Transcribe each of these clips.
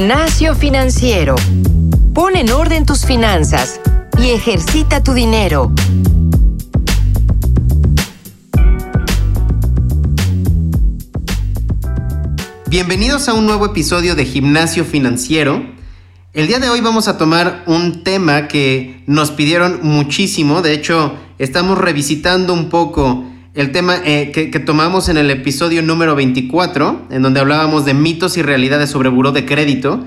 Gimnasio Financiero. Pon en orden tus finanzas y ejercita tu dinero. Bienvenidos a un nuevo episodio de Gimnasio Financiero. El día de hoy vamos a tomar un tema que nos pidieron muchísimo. De hecho, estamos revisitando un poco el tema eh, que, tomamos en el episodio número 24, en donde hablábamos de mitos y realidades sobre buró de crédito.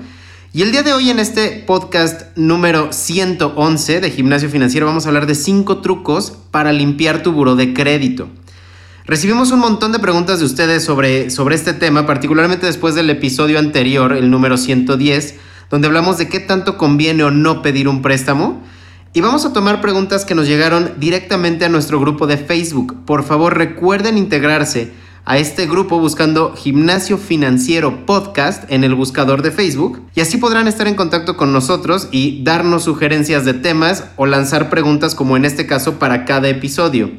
Y el día de hoy en este podcast número 111 de Gimnasio Financiero vamos a hablar de 5 trucos para limpiar tu buró de crédito. Recibimos un montón de preguntas de ustedes sobre, sobre este tema, particularmente después del episodio anterior, el número 110, donde hablamos de qué tanto conviene o no pedir un préstamo. Y vamos a tomar preguntas que nos llegaron directamente a nuestro grupo de Facebook. Por favor, recuerden integrarse a este grupo buscando Gimnasio Financiero Podcast en el buscador de Facebook y así podrán estar en contacto con nosotros y darnos sugerencias de temas o lanzar preguntas como en este caso para cada episodio.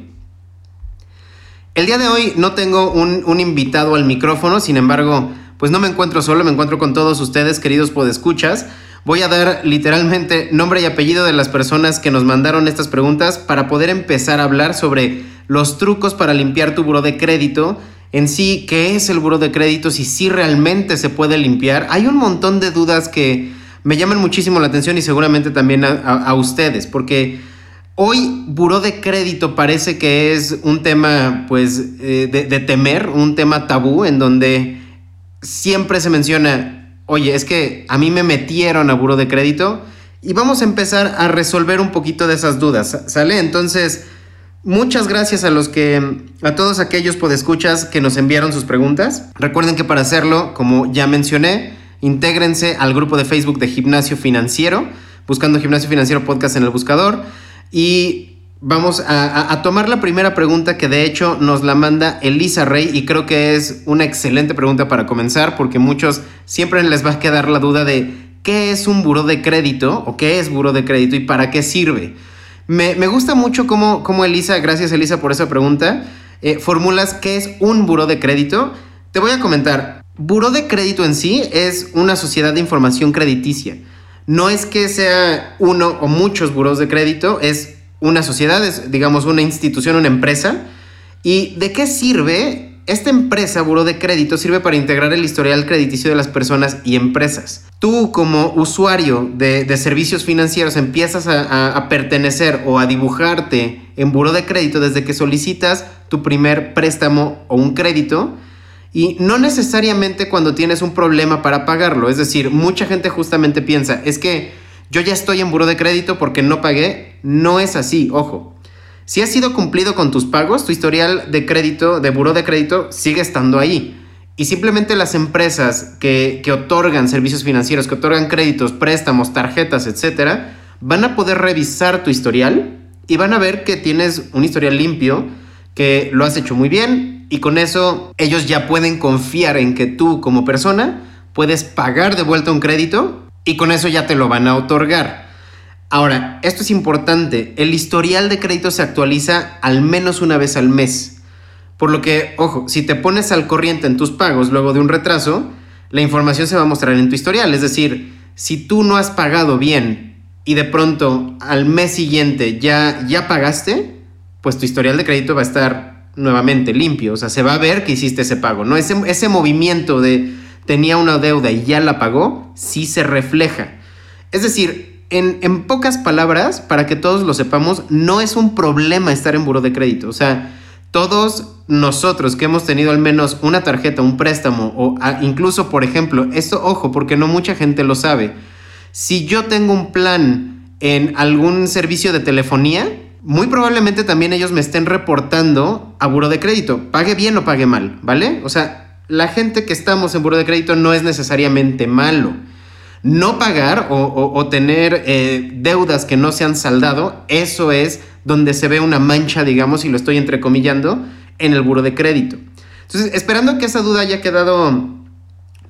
El día de hoy no tengo un, invitado al micrófono, sin embargo, pues no me encuentro solo, me encuentro con todos ustedes, queridos podescuchas. Voy a dar literalmente nombre y apellido de las personas que nos mandaron estas preguntas para poder empezar a hablar sobre los trucos para limpiar tu buro de crédito. En sí, ¿qué es el buro de crédito? Si sí realmente se puede limpiar. Hay un montón de dudas que me llaman muchísimo la atención y seguramente también a, ustedes, porque hoy buro de crédito parece que es un tema pues eh, de temer, un tema tabú en donde siempre se menciona oye, es que a mí me metieron a buro de crédito y vamos a empezar a resolver un poquito de esas dudas, ¿sale? Entonces, muchas gracias a los que, a todos aquellos podescuchas que nos enviaron sus preguntas. Recuerden que para hacerlo, como ya mencioné, intégrense al grupo de Facebook de Gimnasio Financiero, buscando Gimnasio Financiero Podcast en el buscador y Vamos a, tomar la primera pregunta que de hecho nos la manda Elisa Rey y creo que es una excelente pregunta para comenzar porque muchos siempre les va a quedar la duda de qué es un buro de crédito o qué es buro de crédito y para qué sirve. Me, gusta mucho cómo, Elisa, gracias Elisa por esa pregunta, eh, formulas qué es un buro de crédito. Te voy a comentar, buro de crédito en sí es una sociedad de información crediticia. No es que sea uno o muchos buros de crédito, es una sociedad, es digamos una institución, una empresa. ¿Y de qué sirve? Esta empresa, Buró de Crédito, sirve para integrar el historial crediticio de las personas y empresas. Tú como usuario de, servicios financieros empiezas a, pertenecer o a dibujarte en Buró de Crédito desde que solicitas tu primer préstamo o un crédito y no necesariamente cuando tienes un problema para pagarlo. Es decir, mucha gente justamente piensa, es que yo ya estoy en buro de crédito porque no pagué. No es así, ojo. Si has sido cumplido con tus pagos, tu historial de crédito, de buro de crédito, sigue estando ahí. Y simplemente las empresas que, que otorgan servicios financieros, que otorgan créditos, préstamos, tarjetas, etcétera, van a poder revisar tu historial y van a ver que tienes un historial limpio, que lo has hecho muy bien y con eso ellos ya pueden confiar en que tú como persona puedes pagar de vuelta un crédito y con eso ya te lo van a otorgar. Ahora, esto es importante, el historial de crédito se actualiza al menos una vez al mes. Por lo que, ojo, si te pones al corriente en tus pagos luego de un retraso, la información se va a mostrar en tu historial. Es decir, si tú no has pagado bien y de pronto al mes siguiente ya, ya pagaste, pues tu historial de crédito va a estar nuevamente limpio. O sea, se va a ver que hiciste ese pago. ¿no? Ese, ese movimiento de tenía una deuda y ya la pagó, sí se refleja. Es decir, en, pocas palabras, para que todos lo sepamos, no es un problema estar en buro de crédito. O sea, todos nosotros que hemos tenido al menos una tarjeta, un préstamo o incluso, por ejemplo, esto, ojo, porque no mucha gente lo sabe. Si yo tengo un plan en algún servicio de telefonía, muy probablemente también ellos me estén reportando a buro de crédito. Pague bien o pague mal, ¿vale? O sea, la gente que estamos en buro de crédito no es necesariamente malo. No pagar o, tener eh, deudas que no se han saldado, eso es donde se ve una mancha, digamos, y lo estoy entrecomillando, en el buro de crédito. Entonces, esperando que esa duda haya quedado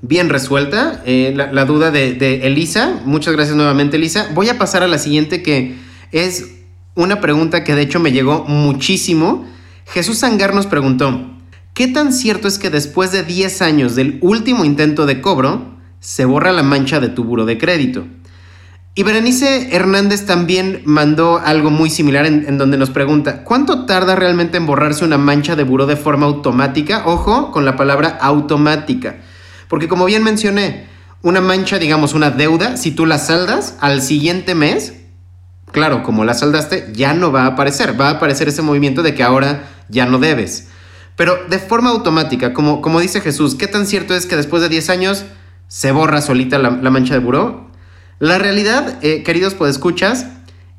bien resuelta, eh, la, duda de, de Elisa, muchas gracias nuevamente Elisa, voy a pasar a la siguiente que es una pregunta que de hecho me llegó muchísimo. Jesús Sangar nos preguntó, ¿Qué tan cierto es que después de 10 años del último intento de cobro, se borra la mancha de tu buro de crédito. Y Berenice Hernández también mandó algo muy similar en, donde nos pregunta, ¿cuánto tarda realmente en borrarse una mancha de buró de forma automática? Ojo con la palabra automática. Porque como bien mencioné, una mancha, digamos una deuda, si tú la saldas al siguiente mes, claro, como la saldaste, ya no va a aparecer. Va a aparecer ese movimiento de que ahora ya no debes. Pero de forma automática, como, como dice Jesús, ¿qué tan cierto es que después de 10 años se borra solita la, mancha de buró? La realidad, eh, queridos podescuchas,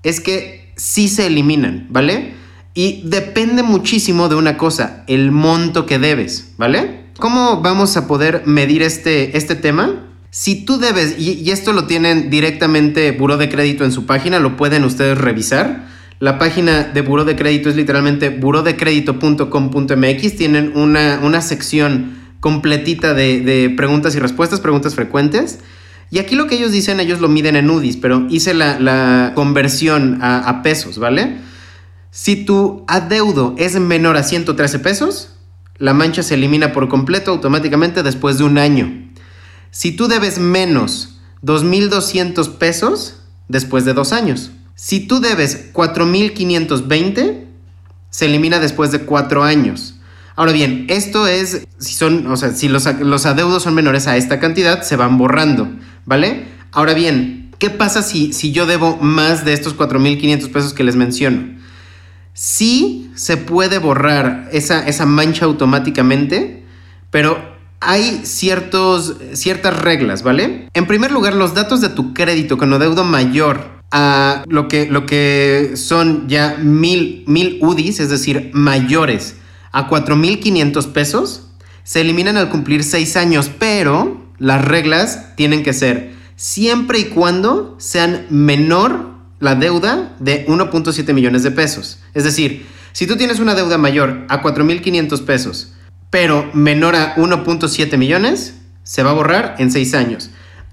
es que sí se eliminan, ¿vale? Y depende muchísimo de una cosa, el monto que debes, ¿vale? ¿Cómo vamos a poder medir este, este tema? Si tú debes, y, esto lo tienen directamente Buró de Crédito en su página, lo pueden ustedes revisar. La página de Buró de Crédito es literalmente burodecredito.com.mx. Tienen una, una sección completita de, de preguntas y respuestas, preguntas frecuentes. Y aquí lo que ellos dicen, ellos lo miden en UDIs, pero hice la, conversión a, pesos, ¿vale? Si tu adeudo es menor a 113 pesos, la mancha se elimina por completo automáticamente después de un año. Si tú debes menos 2.200 pesos, después de dos años. Si tú debes 4.520, se elimina después de cuatro años. Ahora bien, esto es, si son, o sea, si los, los adeudos son menores a esta cantidad, se van borrando. ¿vale? Ahora bien, ¿qué pasa si, si yo debo más de estos 4.500 pesos que les menciono? Sí se puede borrar esa, esa mancha automáticamente, pero hay ciertos, ciertas reglas, ¿vale? En primer lugar, los datos de tu crédito con adeudo mayor a lo que, lo que son ya mil, mil UDIs, es decir, mayores a 4.500 pesos, se eliminan al cumplir 6 años, pero las reglas tienen que ser siempre y cuando sean menor la deuda de 1.7 millones de pesos. Es decir, si tú tienes una deuda mayor a 4.500 pesos, pero menor a 1.7 millones, se va a borrar en 6 años.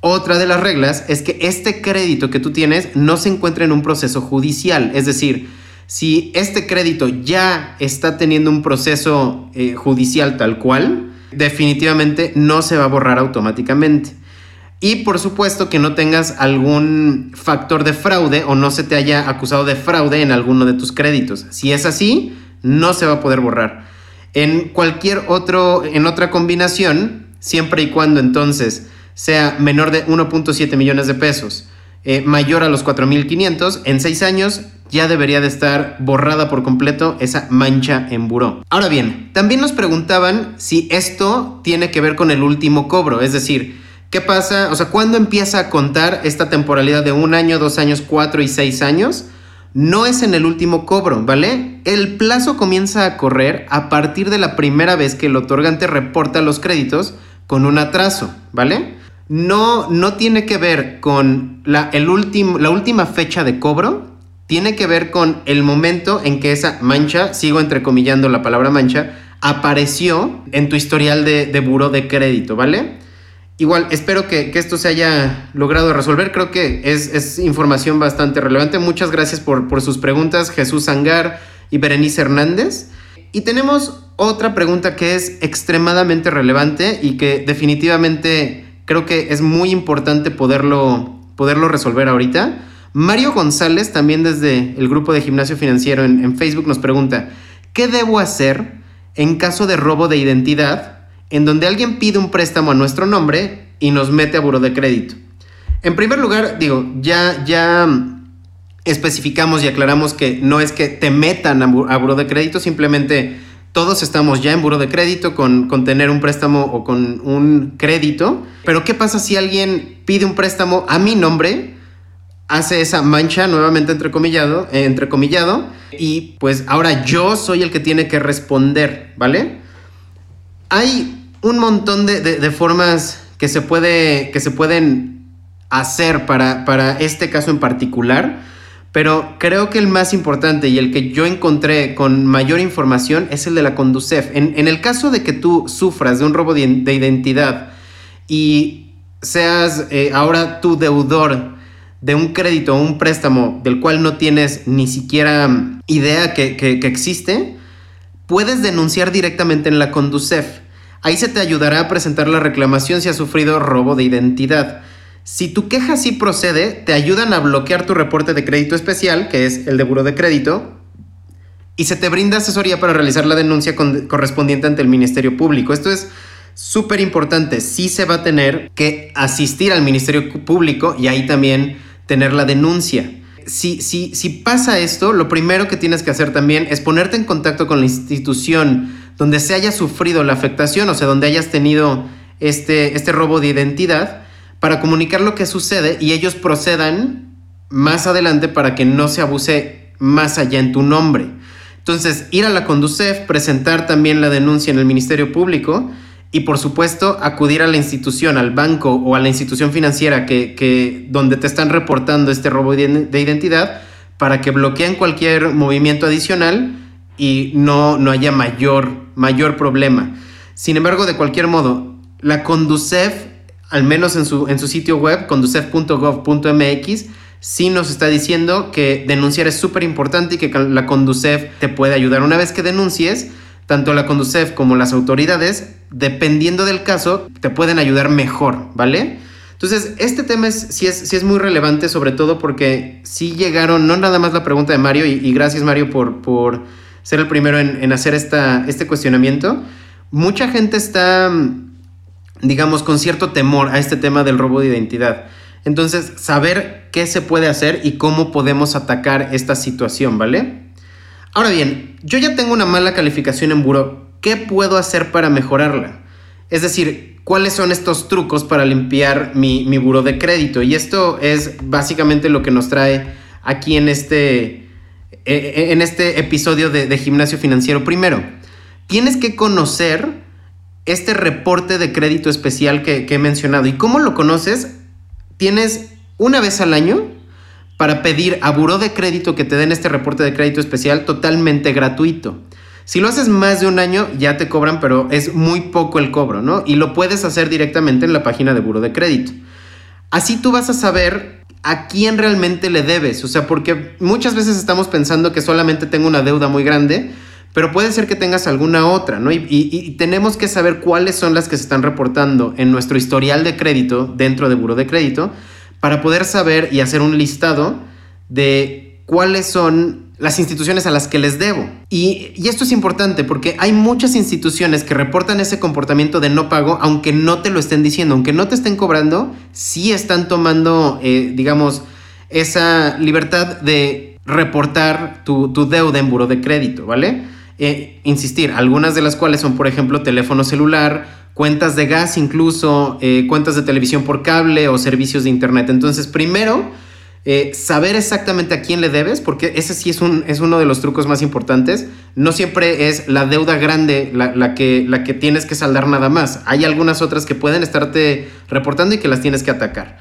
Otra de las reglas es que este crédito que tú tienes no se encuentra en un proceso judicial. Es decir, si este crédito ya está teniendo un proceso eh, judicial tal cual, definitivamente no se va a borrar automáticamente. Y por supuesto que no tengas algún factor de fraude o no se te haya acusado de fraude en alguno de tus créditos. Si es así, no se va a poder borrar. En cualquier otro, en otra combinación, siempre y cuando entonces sea menor de 1.7 millones de pesos, eh, mayor a los 4.500, en 6 años ya debería de estar borrada por completo esa mancha en buró. Ahora bien, también nos preguntaban si esto tiene que ver con el último cobro, es decir, ¿qué pasa? O sea, ¿cuándo empieza a contar esta temporalidad de un año, dos años, cuatro y seis años? No es en el último cobro, ¿vale? El plazo comienza a correr a partir de la primera vez que el otorgante reporta los créditos con un atraso, ¿vale? No, no tiene que ver con la, el la última fecha de cobro, tiene que ver con el momento en que esa mancha, sigo entrecomillando la palabra mancha, apareció en tu historial de, de buro de crédito, ¿vale? Igual, espero que, esto se haya logrado resolver. Creo que es, información bastante relevante. Muchas gracias por, por sus preguntas, Jesús Sangar y Berenice Hernández. Y tenemos otra pregunta que es extremadamente relevante y que definitivamente creo que es muy importante poderlo, poderlo resolver ahorita. Mario González, también desde el grupo de gimnasio financiero en, Facebook, nos pregunta, ¿qué debo hacer en caso de robo de identidad en donde alguien pide un préstamo a nuestro nombre y nos mete a buro de crédito? En primer lugar, digo, ya, ya especificamos y aclaramos que no es que te metan a, buro de crédito, simplemente todos estamos ya en buro de crédito con, con, tener un préstamo o con un crédito. Pero ¿qué pasa si alguien pide un préstamo a mi nombre hace esa mancha nuevamente entrecomillado, eh, entrecomillado y pues ahora yo soy el que tiene que responder, ¿vale? Hay un montón de, formas que se, puede, que se pueden hacer para, para este caso en particular, pero creo que el más importante y el que yo encontré con mayor información es el de la Conducef. En, el caso de que tú sufras de un robo de, identidad y seas eh, ahora tu deudor de un crédito o un préstamo del cual no tienes ni siquiera idea que, existe, puedes denunciar directamente en la Conducef. Ahí se te ayudará a presentar la reclamación si has sufrido robo de identidad. Si tu queja sí procede, te ayudan a bloquear tu reporte de crédito especial, que es el de buro de crédito, y se te brinda asesoría para realizar la denuncia correspondiente ante el Ministerio Público. Esto es súper importante. Sí se va a tener que asistir al Ministerio Público y ahí también tener la denuncia. Si, si, si pasa esto, lo primero que tienes que hacer también es ponerte en contacto con la institución donde se haya sufrido la afectación, o sea, donde hayas tenido este, este robo de identidad, para comunicar lo que sucede y ellos procedan más adelante para que no se abuse más allá en tu nombre. Entonces, ir a la Conducef, presentar también la denuncia en el Ministerio Público y por supuesto acudir a la institución, al banco o a la institución financiera que, donde te están reportando este robo de identidad para que bloqueen cualquier movimiento adicional y no, no haya mayor, mayor problema. Sin embargo, de cualquier modo, la Conducef, al menos en su, en su sitio web, conducef.gov.mx, sí nos está diciendo que denunciar es súper importante y que la Conducef te puede ayudar. Una vez que denuncies, tanto la Conducef como las autoridades, dependiendo del caso, te pueden ayudar mejor, ¿vale? Entonces, este tema es, sí, es, es muy relevante, sobre todo porque sí llegaron, no nada más la pregunta de Mario, y, gracias Mario por, por, ser el primero en, hacer esta, este cuestionamiento. Mucha gente está, digamos, con cierto temor a este tema del robo de identidad. Entonces, saber qué se puede hacer y cómo podemos atacar esta situación, ¿vale? Ahora bien, yo ya tengo una mala calificación en buro. ¿Qué puedo hacer para mejorarla? Es decir, ¿cuáles son estos trucos para limpiar mi, mi buro de crédito? Y esto es básicamente lo que nos trae aquí en este, e, e, en este episodio de, Gimnasio Financiero. Primero, tienes que conocer este reporte de crédito especial que, he mencionado. ¿Y cómo lo conoces? tienes una vez al año para pedir a buró de crédito que te den este reporte de crédito especial totalmente gratuito. Si lo haces más de un año, ya te cobran, pero es muy poco el cobro, ¿no? Y lo puedes hacer directamente en la página de Buró de Crédito. Así tú vas a saber a quién realmente le debes. O sea, porque muchas veces estamos pensando que solamente tengo una deuda muy grande, pero puede ser que tengas alguna otra, ¿no? Y, tenemos que saber cuáles son las que se están reportando en nuestro historial de crédito dentro de Buro de Crédito para poder saber y hacer un listado de cuáles son las instituciones a las que les debo. Y, esto es importante porque hay muchas instituciones que reportan ese comportamiento de no pago, aunque no te lo estén diciendo, aunque no te estén cobrando, sí están tomando, eh, digamos, esa libertad de reportar tu, tu deuda en buro de crédito, ¿vale? Eh, insistir, algunas de las cuales son, por ejemplo, teléfono celular, cuentas de gas incluso, eh, cuentas de televisión por cable o servicios de internet. Entonces, primero, eh, saber exactamente a quién le debes, porque ese sí es, un, es uno de los trucos más importantes. No siempre es la deuda grande la, que, la que tienes que saldar nada más. Hay algunas otras que pueden estarte reportando y que las tienes que atacar.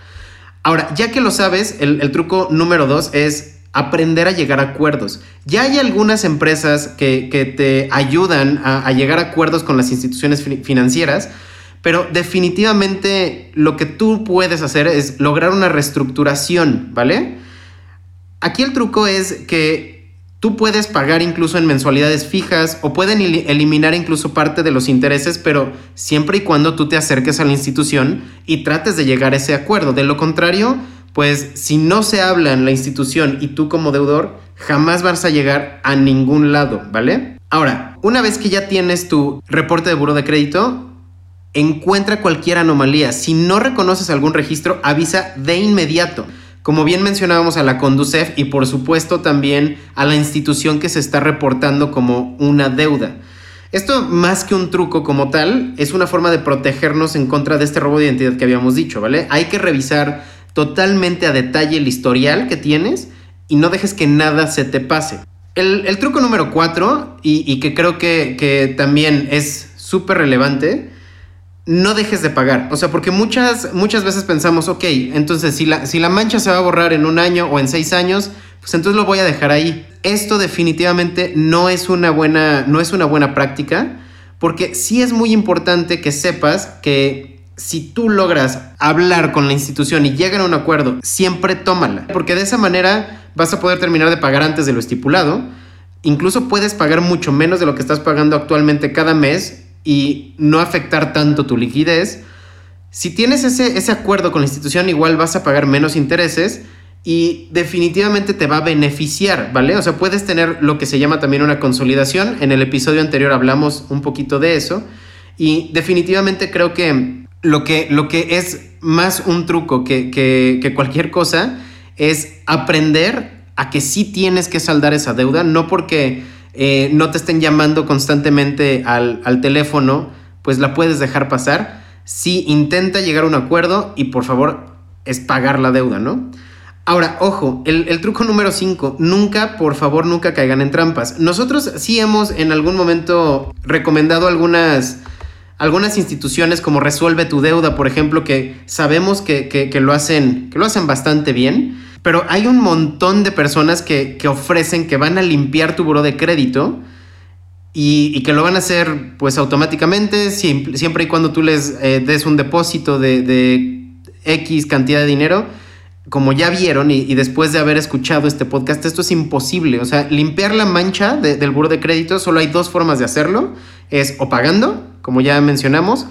Ahora, ya que lo sabes, el, el truco número dos es aprender a llegar a acuerdos. Ya hay algunas empresas que, te ayudan a, llegar a acuerdos con las instituciones financieras, pero definitivamente lo que tú puedes hacer es lograr una reestructuración, ¿vale? Aquí el truco es que tú puedes pagar incluso en mensualidades fijas o pueden eliminar incluso parte de los intereses, pero siempre y cuando tú te acerques a la institución y trates de llegar a ese acuerdo. De lo contrario, pues si no se habla en la institución y tú como deudor, jamás vas a llegar a ningún lado, ¿vale? Ahora, una vez que ya tienes tu reporte de buro de crédito, encuentra cualquier anomalía. Si no reconoces algún registro, avisa de inmediato. Como bien mencionábamos a la Conducef y por supuesto también a la institución que se está reportando como una deuda. Esto más que un truco como tal, es una forma de protegernos en contra de este robo de identidad que habíamos dicho, ¿vale? Hay que revisar totalmente a detalle el historial que tienes y no dejes que nada se te pase. El, truco número cuatro, y, que creo que, también es súper relevante, no dejes de pagar. O sea, porque muchas, muchas veces pensamos, ok, entonces si la, si la mancha se va a borrar en un año o en seis años, pues entonces lo voy a dejar ahí. Esto definitivamente no es una buena, no es una buena práctica, porque sí es muy importante que sepas que si tú logras hablar con la institución y llegan a un acuerdo, siempre tómala, porque de esa manera vas a poder terminar de pagar antes de lo estipulado. Incluso puedes pagar mucho menos de lo que estás pagando actualmente cada mes y no afectar tanto tu liquidez. Si tienes ese, ese acuerdo con la institución, igual vas a pagar menos intereses y definitivamente te va a beneficiar, ¿vale? O sea, puedes tener lo que se llama también una consolidación. En el episodio anterior hablamos un poquito de eso y definitivamente creo que lo que, lo que es más un truco que, que cualquier cosa es aprender a que sí tienes que saldar esa deuda, no porque eh, no te estén llamando constantemente al, teléfono, pues la puedes dejar pasar. Sí, intenta llegar a un acuerdo y por favor es pagar la deuda, ¿no? Ahora, ojo, el, el truco número 5, nunca, por favor, nunca caigan en trampas. Nosotros sí hemos en algún momento recomendado algunas, algunas instituciones como Resuelve tu deuda, por ejemplo, que sabemos que, que, lo, hacen, que lo hacen bastante bien. Pero hay un montón de personas que, ofrecen que van a limpiar tu buro de crédito y, que lo van a hacer pues automáticamente siempre, y cuando tú les eh, des un depósito de, X cantidad de dinero. Como ya vieron y, después de haber escuchado este podcast, esto es imposible. O sea, limpiar la mancha del buro de crédito, solo hay dos formas de hacerlo. Es o pagando, como ya mencionamos,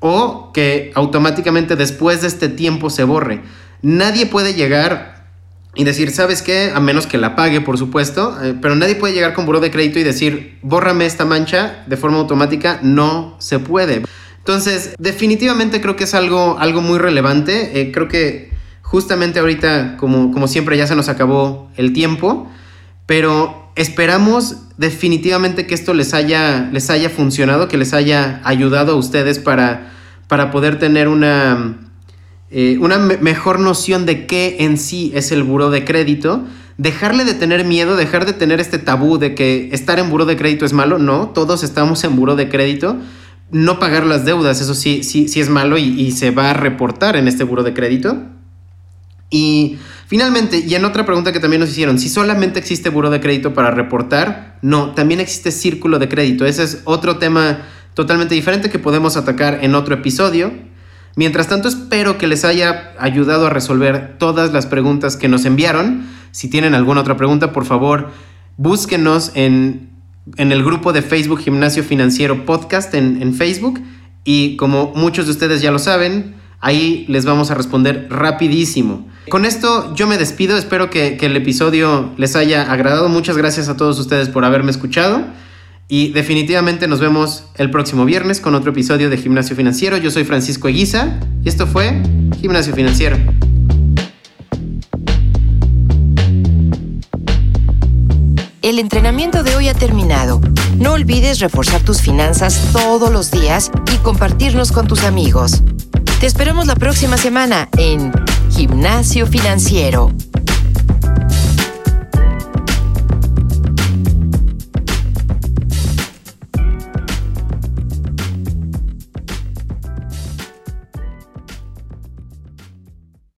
o que automáticamente después de este tiempo se borre. Nadie puede llegar y decir, ¿sabes qué? A menos que la pague, por supuesto, eh, pero nadie puede llegar con buró de crédito y decir, bórrame esta mancha de forma automática, no se puede. Entonces, definitivamente creo que es algo, algo muy relevante. Eh, creo que justamente ahorita, como, como siempre, ya se nos acabó el tiempo, pero esperamos definitivamente que esto les haya, les haya funcionado, que les haya ayudado a ustedes para, para poder tener una eh, una mejor noción de qué en sí es el buro de crédito, dejarle de tener miedo, dejar de tener este tabú de que estar en buro de crédito es malo, no, todos estamos en buro de crédito, no pagar las deudas, eso sí, sí, sí es malo y, y se va a reportar en este buro de crédito. Y finalmente, y en otra pregunta que también nos hicieron, si solamente existe buro de crédito para reportar, no, también existe círculo de crédito, ese es otro tema totalmente diferente que podemos atacar en otro episodio. Mientras tanto, espero que les haya ayudado a resolver todas las preguntas que nos enviaron. Si tienen alguna otra pregunta, por favor, búsquenos en, el grupo de Facebook Gimnasio Financiero Podcast en, Facebook. Y como muchos de ustedes ya lo saben, ahí les vamos a responder rapidísimo. Con esto yo me despido, espero que, el episodio les haya agradado. Muchas gracias a todos ustedes por haberme escuchado. Y definitivamente nos vemos el próximo viernes con otro episodio de Gimnasio Financiero. Yo soy Francisco Eguiza y esto fue Gimnasio Financiero. El entrenamiento de hoy ha terminado. No olvides reforzar tus finanzas todos los días y compartirnos con tus amigos. Te esperamos la próxima semana en Gimnasio Financiero.